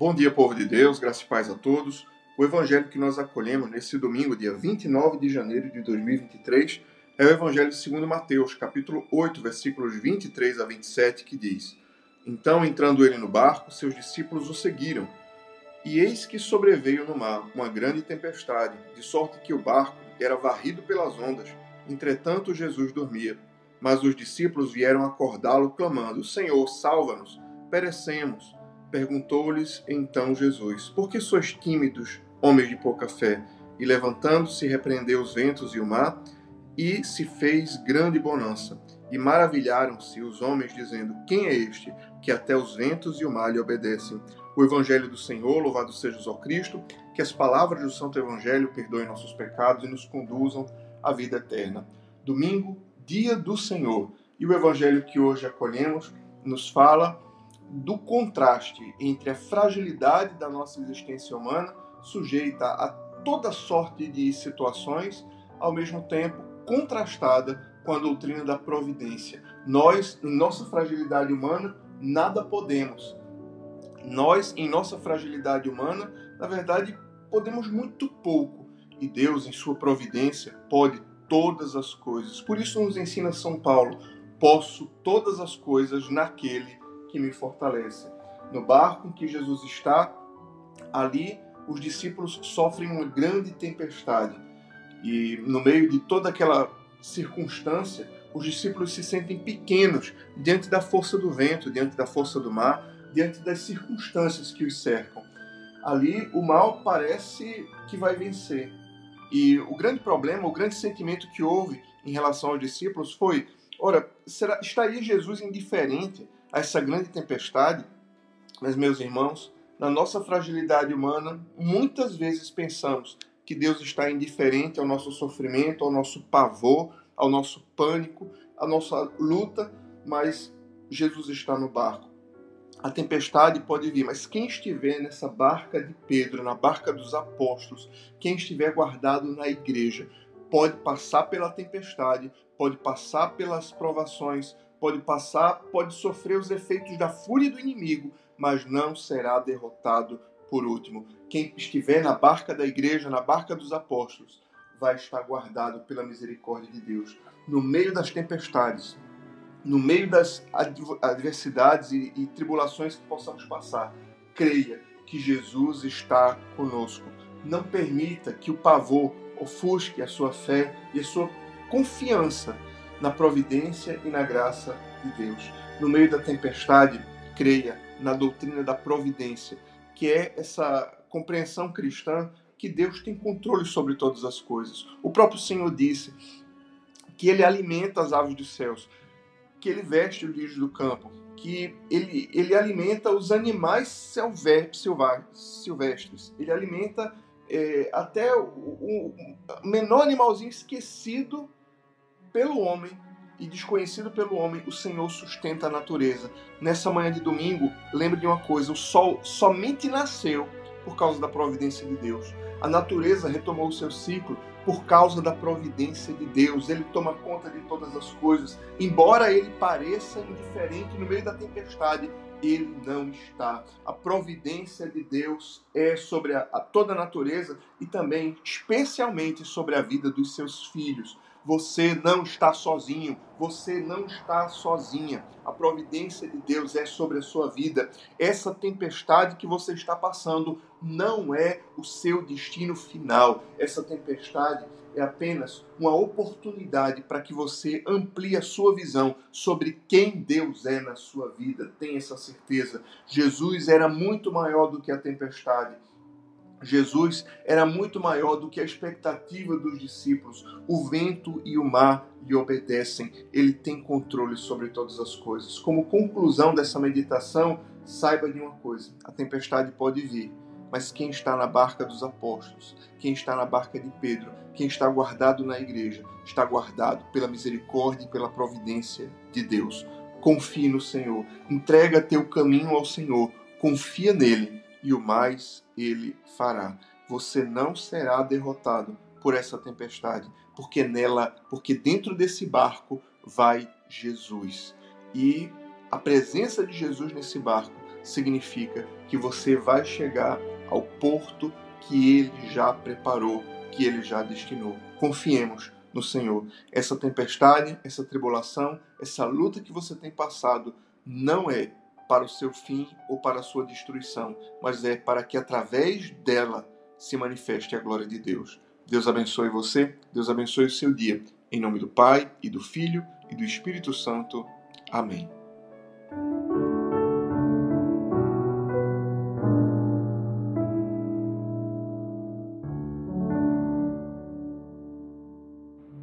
Bom dia, povo de Deus, graças e paz a todos. O evangelho que nós acolhemos nesse domingo, dia 29 de janeiro de 2023, é o evangelho segundo Mateus, capítulo 8, versículos 23 a 27, que diz: Então, entrando ele no barco, seus discípulos o seguiram. E eis que sobreveio no mar uma grande tempestade, de sorte que o barco era varrido pelas ondas. Entretanto, Jesus dormia. Mas os discípulos vieram acordá-lo, clamando: Senhor, salva-nos, perecemos. Perguntou-lhes então Jesus: Por que sois tímidos, homens de pouca fé? E levantando-se, repreendeu os ventos e o mar, e se fez grande bonança. E maravilharam-se os homens, dizendo: Quem é este que até os ventos e o mar lhe obedecem? O Evangelho do Senhor, louvado seja o Cristo, que as palavras do Santo Evangelho perdoem nossos pecados e nos conduzam à vida eterna. Domingo, dia do Senhor. E o Evangelho que hoje acolhemos nos fala do contraste entre a fragilidade da nossa existência humana, sujeita a toda sorte de situações, ao mesmo tempo contrastada com a doutrina da providência. Nós, em nossa fragilidade humana, nada podemos. Nós, em nossa fragilidade humana, na verdade, podemos muito pouco. E Deus, em sua providência, pode todas as coisas. Por isso nos ensina São Paulo: posso todas as coisas naquele que me fortalece. No barco em que Jesus está, ali os discípulos sofrem uma grande tempestade. E no meio de toda aquela circunstância, os discípulos se sentem pequenos diante da força do vento, diante da força do mar, diante das circunstâncias que os cercam. Ali o mal parece que vai vencer. E o grande problema, o grande sentimento que houve em relação aos discípulos foi: ora, será, estaria Jesus indiferente a essa grande tempestade, mas, meus irmãos, na nossa fragilidade humana, muitas vezes pensamos que Deus está indiferente ao nosso sofrimento, ao nosso pavor, ao nosso pânico, à nossa luta, mas Jesus está no barco. A tempestade pode vir, mas quem estiver nessa barca de Pedro, na barca dos apóstolos, quem estiver guardado na igreja, pode passar pela tempestade, pode passar pelas provações, pode passar, pode sofrer os efeitos da fúria do inimigo, mas não será derrotado por último. Quem estiver na barca da igreja, na barca dos apóstolos, vai estar guardado pela misericórdia de Deus. No meio das tempestades, no meio das adversidades e, e tribulações que possamos passar, creia que Jesus está conosco. Não permita que o pavor ofusque a sua fé e a sua confiança na providência e na graça de Deus. No meio da tempestade, creia na doutrina da providência, que é essa compreensão cristã que Deus tem controle sobre todas as coisas. O próprio Senhor disse que ele alimenta as aves dos céus, que ele veste os lírios do campo, que ele, ele alimenta os animais silvestres, ele alimenta é, até o, o menor animalzinho esquecido pelo homem e desconhecido pelo homem, o Senhor sustenta a natureza. Nessa manhã de domingo, lembre de uma coisa: o sol somente nasceu por causa da providência de Deus. A natureza retomou o seu ciclo por causa da providência de Deus. Ele toma conta de todas as coisas. Embora ele pareça indiferente no meio da tempestade, ele não está. A providência de Deus é sobre a, a toda a natureza e também, especialmente, sobre a vida dos seus filhos. Você não está sozinho, você não está sozinha. A providência de Deus é sobre a sua vida. Essa tempestade que você está passando não é o seu destino final. Essa tempestade é apenas uma oportunidade para que você amplie a sua visão sobre quem Deus é na sua vida. Tenha essa certeza. Jesus era muito maior do que a tempestade. Jesus era muito maior do que a expectativa dos discípulos. O vento e o mar lhe obedecem. Ele tem controle sobre todas as coisas. Como conclusão dessa meditação, saiba de uma coisa: a tempestade pode vir, mas quem está na barca dos apóstolos, quem está na barca de Pedro, quem está guardado na igreja, está guardado pela misericórdia e pela providência de Deus. Confie no Senhor, entrega teu caminho ao Senhor, confia nele e o mais ele fará. Você não será derrotado por essa tempestade, porque nela, porque dentro desse barco vai Jesus. E a presença de Jesus nesse barco significa que você vai chegar ao porto que ele já preparou, que ele já destinou. Confiemos no Senhor. Essa tempestade, essa tribulação, essa luta que você tem passado não é para o seu fim ou para a sua destruição, mas é para que através dela se manifeste a glória de Deus. Deus abençoe você, Deus abençoe o seu dia. Em nome do Pai, e do Filho, e do Espírito Santo. Amém.